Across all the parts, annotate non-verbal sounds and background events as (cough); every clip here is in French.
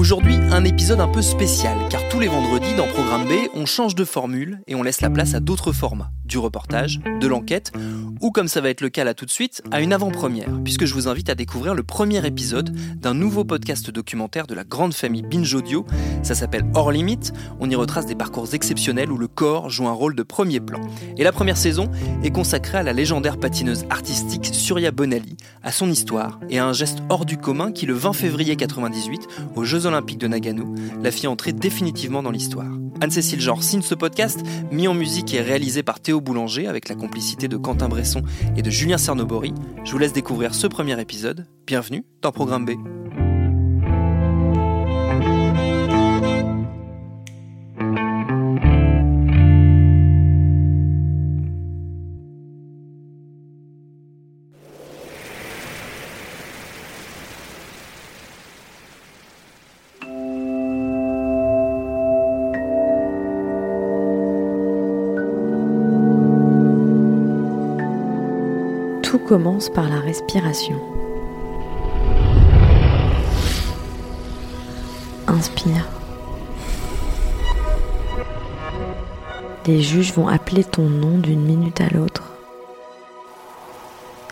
Aujourd'hui, un épisode un peu spécial, car tous les vendredis dans Programme B, on change de formule et on laisse la place à d'autres formats, du reportage, de l'enquête, ou comme ça va être le cas là tout de suite, à une avant-première, puisque je vous invite à découvrir le premier épisode d'un nouveau podcast documentaire de la grande famille Binge Audio. Ça s'appelle Hors Limite, on y retrace des parcours exceptionnels où le corps joue un rôle de premier plan. Et la première saison est consacrée à la légendaire patineuse artistique Surya Bonali, à son histoire et à un geste hors du commun qui, le 20 février 98, aux Jeux De Nagano, la fit entrer définitivement dans l'histoire. Anne-Cécile Genre signe ce podcast, mis en musique et réalisé par Théo Boulanger avec la complicité de Quentin Bresson et de Julien Cernobori. Je vous laisse découvrir ce premier épisode. Bienvenue dans Programme B. commence par la respiration. Inspire. Les juges vont appeler ton nom d'une minute à l'autre.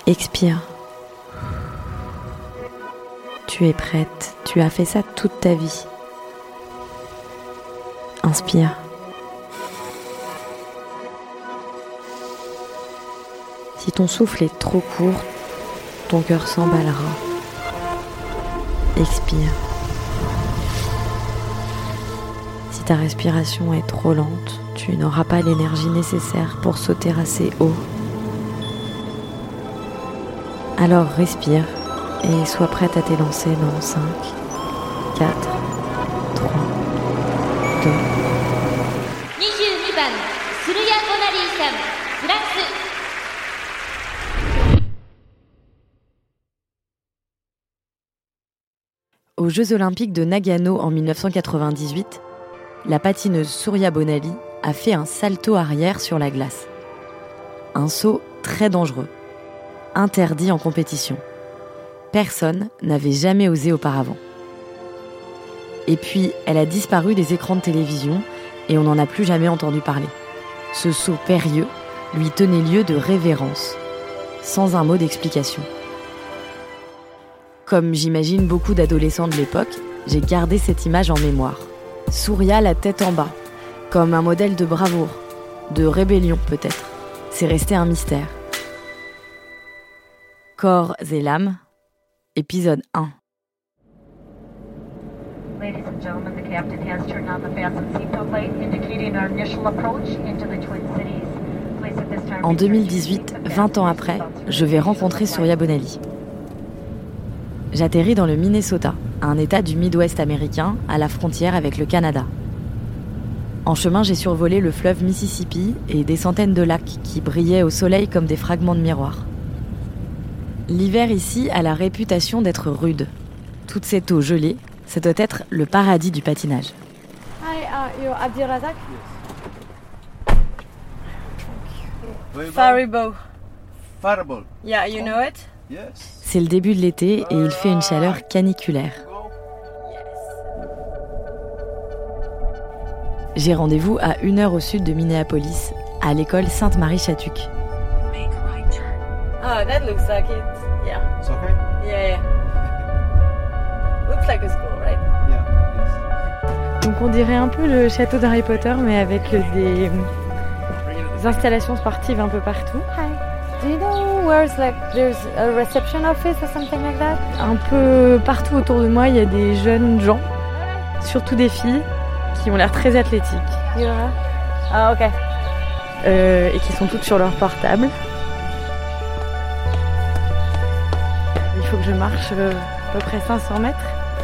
Expire. Tu es prête, tu as fait ça toute ta vie. Inspire. Si ton souffle est trop court, ton cœur s'emballera. Expire. Si ta respiration est trop lente, tu n'auras pas l'énergie nécessaire pour sauter assez haut. Alors respire et sois prête à t'élancer dans 5, 4, Aux Jeux Olympiques de Nagano en 1998, la patineuse Surya Bonali a fait un salto arrière sur la glace. Un saut très dangereux, interdit en compétition. Personne n'avait jamais osé auparavant. Et puis, elle a disparu des écrans de télévision et on n'en a plus jamais entendu parler. Ce saut périlleux lui tenait lieu de révérence, sans un mot d'explication. Comme j'imagine beaucoup d'adolescents de l'époque, j'ai gardé cette image en mémoire. Surya la tête en bas, comme un modèle de bravoure, de rébellion peut-être. C'est resté un mystère. Corps et l'âme, épisode 1. Ladies and gentlemen, the captain has turned on the fasten seatbelt light, indicating our initial approach into the Twin Cities. Please at this time En return to your 2018, seats and 20 ans après, je vais rencontrer Surya Bonali. J'atterris dans le Minnesota, un état du Midwest américain, à la frontière avec le Canada. En chemin, j'ai survolé le fleuve Mississippi et des centaines de lacs qui brillaient au soleil comme des fragments de miroir. L'hiver ici a la réputation d'être rude. Toute cette eau gelée, ça doit être le paradis du patinage. Hi, uh, you're Abdirazak? Faribo. Fireball. Yeah, you know it? Yes. C'est le début de l'été et il fait une chaleur caniculaire. J'ai rendez-vous à une heure au sud de Minneapolis, à l'école Sainte-Marie-Chatuc. Oh, that looks like it. Yeah. It's okay? Yeah, yeah. Looks like a school, right? Yeah. Yes. Donc on dirait un peu le château d'Harry Potter, mais avec des, des installations sportives un peu partout. Hi. Do you know where's like there's a reception office or something like that? Un peu partout autour de moi, il y a des jeunes gens, surtout des filles, qui ont l'air très athlétiques. Yeah. Ah, ok. Euh, et qui sont toutes sur leur portable. Il faut que je marche euh, à peu près 500 mètres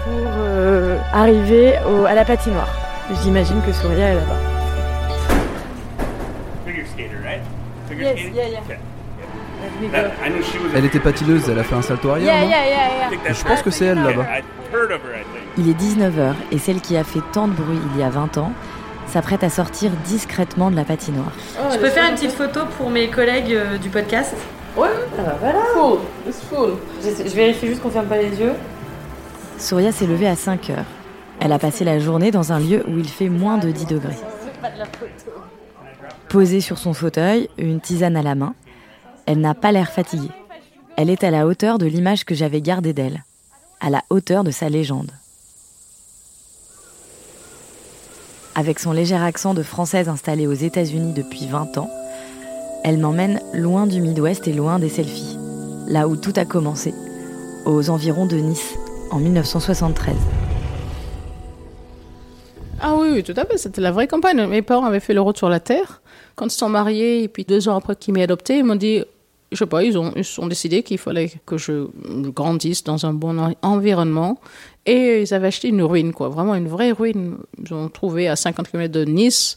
pour euh, arriver au- à la patinoire. J'imagine que Souria est là-bas. Figure skater, right? Figure Yes, skating? yeah, yeah. Okay. Elle était skater. elle a fait un salto arrière, Yeah, non yeah, yeah, I yeah. think that's Je pense que c'est elle là-bas. Il est 19h et celle qui a fait tant de bruit il y a 20 ans s'apprête à sortir discrètement de la patinoire. Je peux faire une petite photo pour mes collègues euh, du podcast Ouais, voilà. full. It's full. Je, je vérifie juste qu'on ferme pas les yeux. Souria s'est levée à 5 heures. Elle a passé la journée dans un lieu où il fait moins de 10 degrés. Posée sur son fauteuil, une tisane à la main, elle n'a pas l'air fatiguée. Elle est à la hauteur de l'image que j'avais gardée d'elle, à la hauteur de sa légende. Avec son léger accent de française installée aux États-Unis depuis 20 ans, elle m'emmène loin du Midwest et loin des selfies, là où tout a commencé, aux environs de Nice, en 1973. Ah oui, oui, tout à fait. C'était la vraie campagne. Mes parents avaient fait le road sur la terre. Quand ils se sont mariés, et puis deux ans après qu'ils m'aient adopté, ils m'ont dit, je sais pas, ils ont, décidé qu'il fallait que je grandisse dans un bon en- environnement. Et ils avaient acheté une ruine, quoi. Vraiment une vraie ruine. Ils ont trouvé à 50 km de Nice.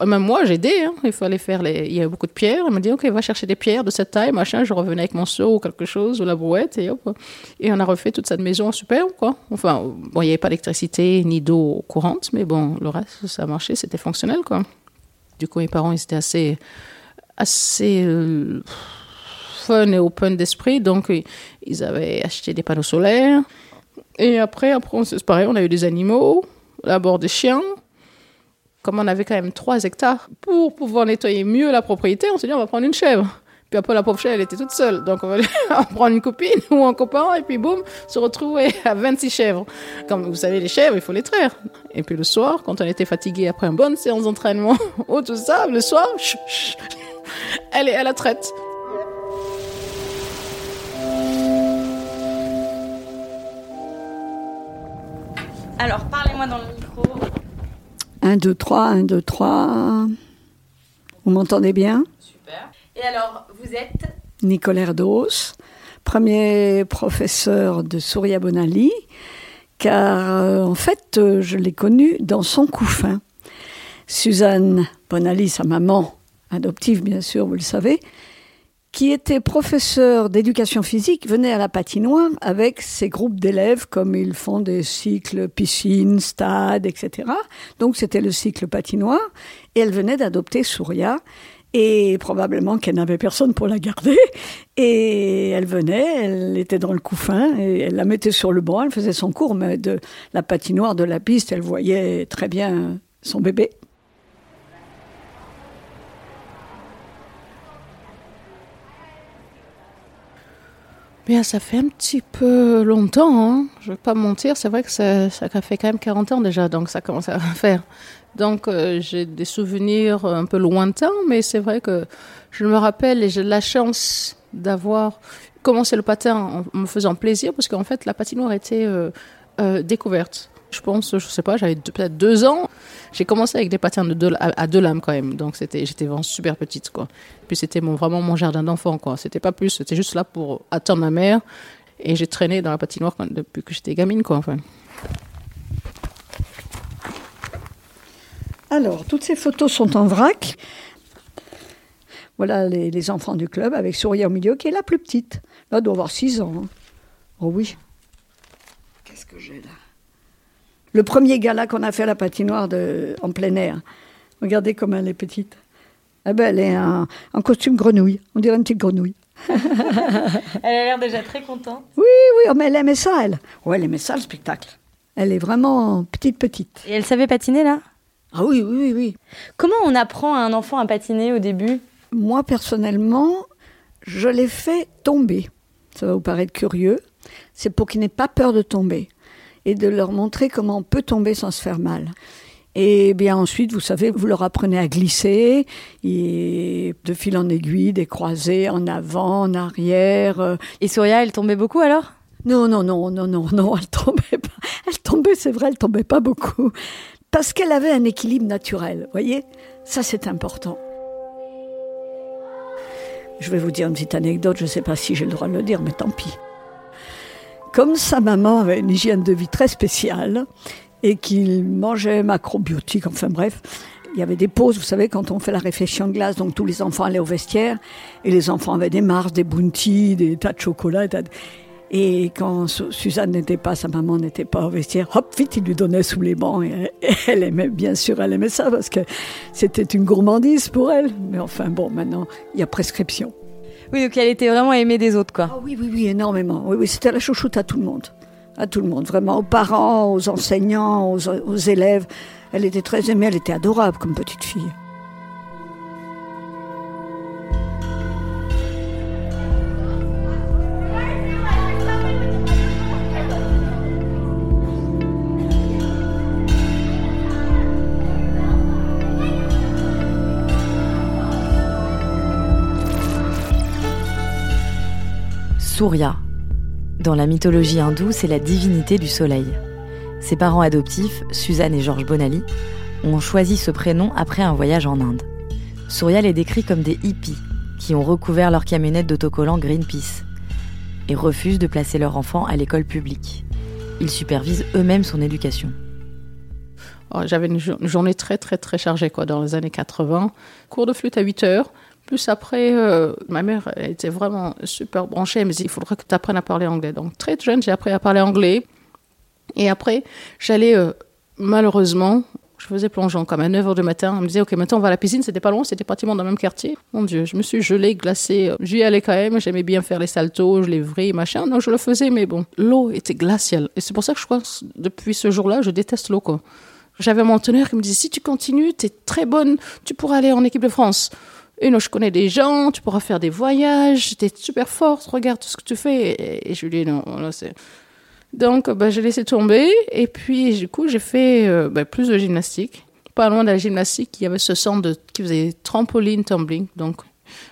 Et Même moi, j'ai aidé. Hein. Il fallait faire les... Il y avait beaucoup de pierres. Ils m'ont dit, OK, va chercher des pierres de cette taille, machin. Je revenais avec mon seau ou quelque chose, ou la brouette, et hop. Et on a refait toute cette maison superbe, quoi. Enfin, bon, il n'y avait pas d'électricité ni d'eau courante, mais bon, le reste, ça marchait, c'était fonctionnel, quoi. Du coup, mes parents, ils étaient assez, assez euh, et open d'esprit, donc euh, ils avaient acheté des panneaux solaires. Et après, après on- c'est pareil, on a eu des animaux, d'abord des chiens. Comme on avait quand même 3 hectares, pour pouvoir nettoyer mieux la propriété, on s'est dit on va prendre une chèvre. Puis après, la pauvre chèvre, elle était toute seule. Donc, on va (laughs) en prendre une copine ou un copain, et puis boum, se retrouver à 26 chèvres. Comme vous savez, les chèvres, il faut les traire. Et puis le soir, quand on était fatigué après une bonne séance d'entraînement, (laughs) ou tout ça, le soir, elle est à la traite. Alors, parlez-moi dans le micro. 1, 2, 3, 1, 2, 3. Vous m'entendez bien? Super. Et alors, vous êtes? Nicolas Erdos, premier professeur de Souria Bonali, car euh, en fait, euh, je l'ai connu dans son couffin. Suzanne Bonali, sa maman adoptive, bien sûr, vous le savez, qui était professeur d'éducation physique, venait à la patinoire avec ses groupes d'élèves, comme ils font des cycles piscine, stade, etc. Donc c'était le cycle patinoire, et elle venait d'adopter Souria, et probablement qu'elle n'avait personne pour la garder, et elle venait, elle était dans le couffin, et elle la mettait sur le banc, elle faisait son cours, mais de la patinoire, de la piste, elle voyait très bien son bébé. Bien, ça fait un petit peu longtemps, hein. je vais pas mentir, c'est vrai que ça, ça fait quand même 40 ans déjà, donc ça commence à (laughs) faire. Donc euh, j'ai des souvenirs un peu lointains, mais c'est vrai que je me rappelle et j'ai la chance d'avoir commencé le patin en me faisant plaisir, parce qu'en fait la patinoire était euh, euh, découverte. Je pense, je sais pas, j'avais deux- peut-être deux ans. J'ai commencé avec des patins de deux, à, à deux lames quand même, donc c'était, j'étais vraiment super petite quoi. Puis c'était mon, vraiment mon jardin d'enfant quoi. C'était pas plus, c'était juste là pour attendre ma mère. Et j'ai traîné dans la patinoire quand- depuis que j'étais gamine quoi. Enfin. Alors, toutes ces photos sont en vrac. Voilà les, les enfants du club avec Souria au milieu, qui est la plus petite. Là, elle doit avoir 6 ans. hein. Oh oui. Qu'est-ce que j'ai là? Le premier gala qu'on a fait à la patinoire de, en plein air. Regardez comme elle est petite. Eh ben, elle est en, en costume grenouille. On dirait une petite grenouille. (laughs) Elle a l'air déjà très contente. Oui, oui, oh, mais elle aimait ça, elle. Ouais, elle aimait ça, le spectacle. Elle est vraiment petite, petite. Et elle savait patiner là? Ah oui, oui, oui, oui. Comment on apprend à un enfant à patiner au début? Moi, personnellement, je l'ai fait tomber. Ça va vous paraître curieux. C'est pour qu'ils n'aient pas peur de tomber et de leur montrer comment on peut tomber sans se faire mal. Et bien ensuite, vous savez, vous leur apprenez à glisser, et de fil en aiguille, des croisés en avant, en arrière. euh. Et Souria, elle tombait beaucoup alors? Non, non, non, non, non, non, elle tombait pas. Elle tombait, c'est vrai, elle tombait pas beaucoup. Parce qu'elle avait un équilibre naturel, voyez? Ça, c'est important. Je vais vous dire une petite anecdote, je ne sais pas si j'ai le droit de le dire, mais tant pis. Comme sa maman avait une hygiène de vie très spéciale et qu'il mangeait macrobiotique, enfin bref, il y avait des pauses, vous savez, quand on fait la réflexion de glace, donc tous les enfants allaient au vestiaire et les enfants avaient des Mars, des Bounty, des tas de chocolat. Et quand Suzanne n'était pas, sa maman n'était pas au vestiaire, hop, vite, il lui donnait sous les bancs. Et elle aimait, bien sûr, elle aimait ça parce que c'était une gourmandise pour elle. Mais enfin, bon, maintenant, il y a prescription. Oui, donc elle était vraiment aimée des autres, quoi. Ah oui, oui, oui, énormément. Oui, oui, c'était la chouchoute à tout le monde. À tout le monde, vraiment, aux parents, aux enseignants, aux, aux élèves. Elle était très aimée, elle était adorable comme petite fille. Surya. Dans la mythologie hindoue, c'est la divinité du soleil. Ses parents adoptifs, Suzanne et Georges Bonali, ont choisi ce prénom après un voyage en Inde. Surya les décrit comme des hippies qui ont recouvert leur camionnette d'autocollants Greenpeace et refusent de placer leur enfant à l'école publique. Ils supervisent eux-mêmes son éducation. Oh, J'avais une, jo- une journée très très très chargée quoi, dans les années 80. Cours de flûte à 8 heures. Plus après, euh, ma mère était vraiment super branchée. Elle me dit, il faudrait que tu apprennes à parler anglais. Donc très jeune, j'ai appris à parler anglais. Et après, j'allais, euh, malheureusement, je faisais plongeon comme à 9h du matin. On me disait, OK, maintenant on va à la piscine. C'était pas loin, c'était pratiquement dans le même quartier. Mon Dieu, je me suis gelée, glacée. J'y allais quand même. J'aimais bien faire les saltos, les vrilles, machin. Donc je le faisais, mais bon, l'eau était glaciale. Et c'est pour ça que je crois depuis ce jour-là, je déteste l'eau. J'avais mon entraîneur qui me disait, si tu continues, tu es très bonne, tu pourras aller en équipe de France. Et non, je connais des gens, tu pourras faire des voyages, tu es super forte, regarde tout ce que tu fais. Et, je lui ai non, là, c'est... Donc, bah, j'ai laissé tomber. Et puis, du coup, j'ai fait euh, bah, plus de gymnastique. Pas loin de la gymnastique, il y avait ce centre de, qui faisait trampoline, tumbling. Donc,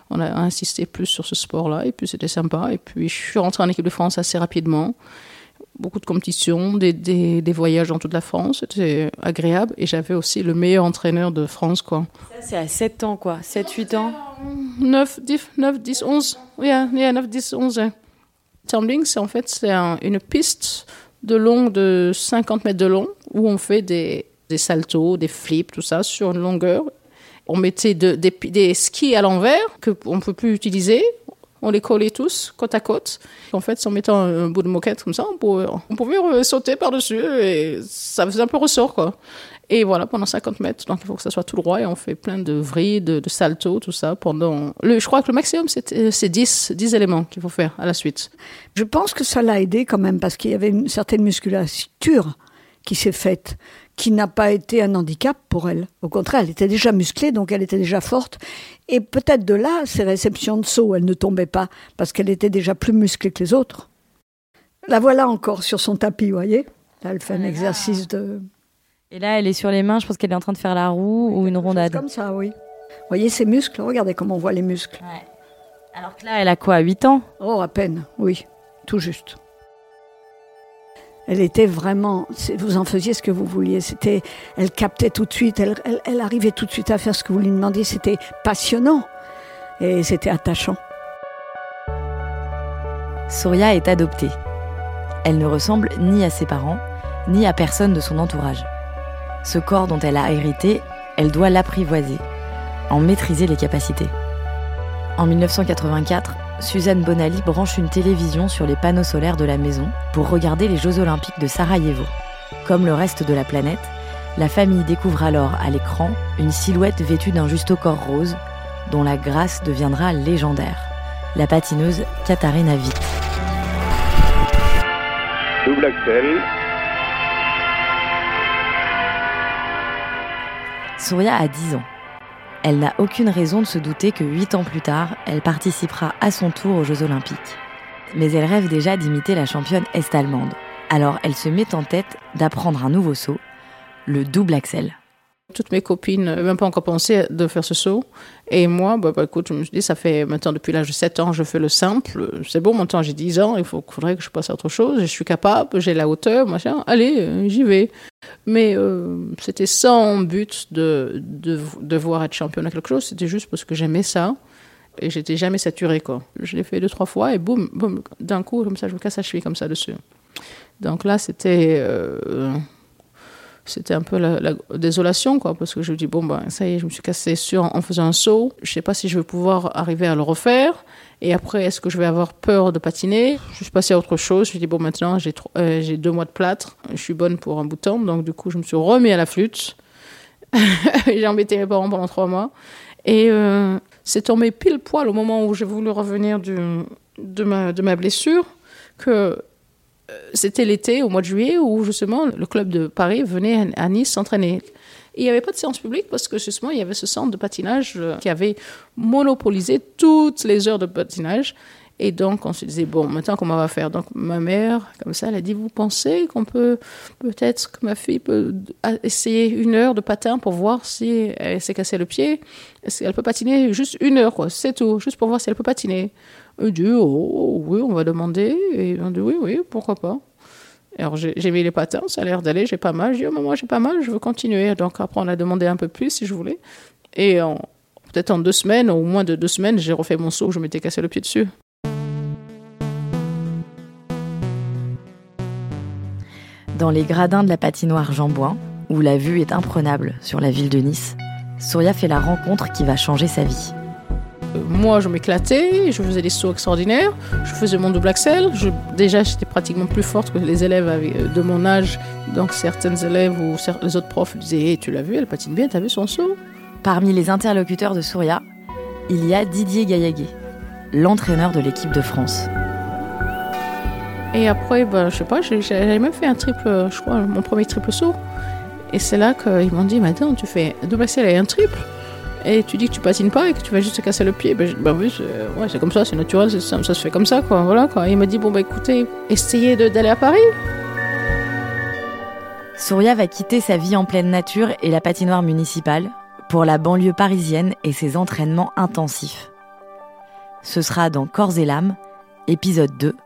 on a insisté plus sur ce sport-là. Et puis, c'était sympa. Et puis, je suis rentrée en équipe de France assez rapidement. Beaucoup de compétitions, des, des, des voyages dans toute la France. C'était agréable. Et j'avais aussi le meilleur entraîneur de France, quoi. Ça, c'est à 7 ans, quoi. 7-8 ans 9, 10, 9, 10, 11. Yeah, yeah, 9, 10, 11. yeah. Tumbling, c'est en fait c'est un- une piste de long de 50 mètres de long où on fait des, des saltos, des flips, tout ça sur une longueur. On mettait de- des, des skis à l'envers qu'on ne peut plus utiliser. On les collait tous côte à côte. En fait, en mettant un, bout de moquette comme ça, on pouvait, euh, sauter par-dessus et ça faisait un peu ressort, quoi. Et voilà, pendant 50 mètres. Donc, il faut que ça soit tout droit et on fait plein de vrilles, de, de tout ça pendant. Je crois que le maximum, c'est euh, c'est 10, 10 éléments qu'il faut faire à la suite. Je pense que ça l'a aidé quand même parce qu'il y avait une certaine musculature qui s'est faite, qui n'a pas été un handicap pour elle. Au contraire, elle était déjà musclée, donc elle était déjà forte. Et peut-être de là, ses réceptions de saut, elle ne tombait pas parce qu'elle était déjà plus musclée que les autres. La voilà encore sur son tapis, vous voyez Là, elle fait un exercice de... Et là, elle est sur les mains, je pense qu'elle est en train de faire la roue ou une rondade. Comme ça, oui. Vous voyez ses muscles Regardez comment on voit les muscles. Alors que là, elle a quoi 8 ans? Oh, à peine, oui, tout juste. Elle était vraiment, vous en faisiez ce que vous vouliez. C'était, elle captait tout de suite, elle, arrivait tout de suite à faire ce que vous lui demandiez. C'était passionnant et c'était attachant. Surya est adoptée. Elle ne ressemble ni à ses parents, ni à personne de son entourage. Ce corps dont elle a hérité, elle doit l'apprivoiser, en maîtriser les capacités. En 1984, Suzanne Bonali branche une télévision sur les panneaux solaires de la maison pour regarder les Jeux Olympiques de Sarajevo. Comme le reste de la planète, la famille découvre alors à l'écran une silhouette vêtue d'un juste corps rose, dont la grâce deviendra légendaire. La patineuse Katharina Witt. Double axel. Surya a 10 ans. Elle n'a aucune raison de se douter que 8 ans plus tard, elle participera à son tour aux Jeux Olympiques. Mais elle rêve déjà d'imiter la championne est-allemande. Alors elle se met en tête d'apprendre un nouveau saut, le double axel. Toutes mes copines n'avaient même pas encore pensé de faire ce saut. Et moi, bah, bah, écoute, je me suis dit, ça fait maintenant depuis l'âge de 7 ans, je fais le simple. C'est bon, maintenant j'ai 10 ans, il faut, faudrait que je passe à autre chose. Je suis capable, j'ai la hauteur, machin. Allez, euh, j'y vais. Mais euh, c'était sans but de, de être championne à quelque chose. C'était juste parce que j'aimais ça. Et j'étais jamais saturée, quoi. Je l'ai fait deux, trois fois et boum, boum, d'un coup, comme ça, je me casse la cheville comme ça dessus. Donc là, c'était. Euh, c'était un peu la, désolation, quoi, parce que je me dis, bon, ben, ça y est, je me suis cassé sur en faisant un saut. Je sais pas si je vais pouvoir arriver à le refaire. Et après, est-ce que je vais avoir peur de patiner? Je suis passée à autre chose. Je me dis, bon, maintenant, j'ai euh, deux mois de plâtre. Je suis bonne pour un bout de temps. Donc, du coup, je me suis remis à la flûte. (laughs) j'ai embêté mes parents pendant trois mois. Et euh, c'est tombé pile poil au moment où j'ai voulu revenir du, de, ma, de ma blessure que c'était l'été, au mois de juillet, où justement le club de Paris venait à Nice s'entraîner. Il n'y avait pas de séance publique parce que justement il y avait ce centre de patinage euh, qui avait monopolisé toutes les heures de patinage. Et donc on se disait, bon, maintenant comment on va faire? Donc ma mère, comme ça, elle a dit, vous pensez qu'on peut, peut-être que ma fille peut essayer une heure de patin pour voir si elle s'est cassé le pied? Est-ce qu'elle peut patiner juste une heure, quoi, c'est tout, juste pour voir si elle peut patiner. Elle dit, oh, oui, on va demander. Et on dit, oui, oui, pourquoi pas? Alors j'ai mis les patins, ça a l'air d'aller, j'ai pas mal. Je dis, oh, moi j'ai pas mal, je veux continuer. Donc après, on a demandé un peu plus si je voulais. Et peut-être en deux semaines, au moins de deux semaines, j'ai refait mon saut, je m'étais cassé le pied dessus. Dans les gradins de la patinoire Jean Bouin, où la vue est imprenable sur la ville de Nice, Souria fait la rencontre qui va changer sa vie. Euh, moi, je m'éclatais, je faisais des sauts extraordinaires, je faisais mon double axel. Je, déjà, j'étais pratiquement plus forte que les élèves euh, de mon âge. Donc, certains élèves ou les autres profs disaient Tu l'as vu, elle patine bien, t'as vu son saut Parmi les interlocuteurs de Souria, il y a Didier Gaillaguet, l'entraîneur de l'équipe de France. Et après, bah, je sais pas, j'avais même fait un triple, je crois, mon premier triple saut. Et c'est là qu'ils m'ont dit Maintenant, tu fais double axel et un triple et tu dis que tu patines pas et que tu vas juste te casser le pied, ben, ben oui, c'est ouais, comme ça, c'est naturel, ça, ça, se fait comme ça, quoi. Voilà, quoi. il m'a dit, bon, bah écoutez, essayez d'aller à Paris. Souria va quitter sa vie en pleine nature et la patinoire municipale pour la banlieue parisienne et ses entraînements intensifs. Ce sera dans Corps et l'âme, épisode 2,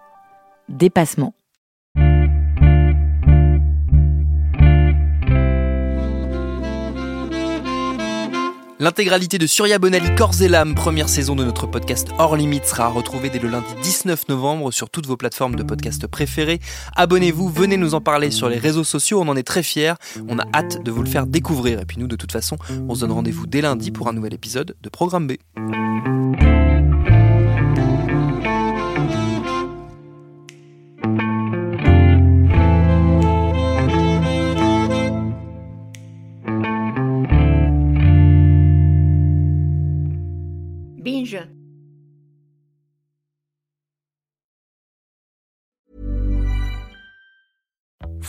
Dépassement. L'intégralité de Surya Bonali Corps et l'âme, première saison de notre podcast Hors Limite, sera retrouvée dès le lundi 19 novembre sur toutes vos plateformes de podcast préférées. Abonnez-vous, venez nous en parler sur les réseaux sociaux, on en est très fiers, on a hâte de vous le faire découvrir. Et puis nous, de toute façon, on se donne rendez-vous dès lundi pour un nouvel épisode de Programme B.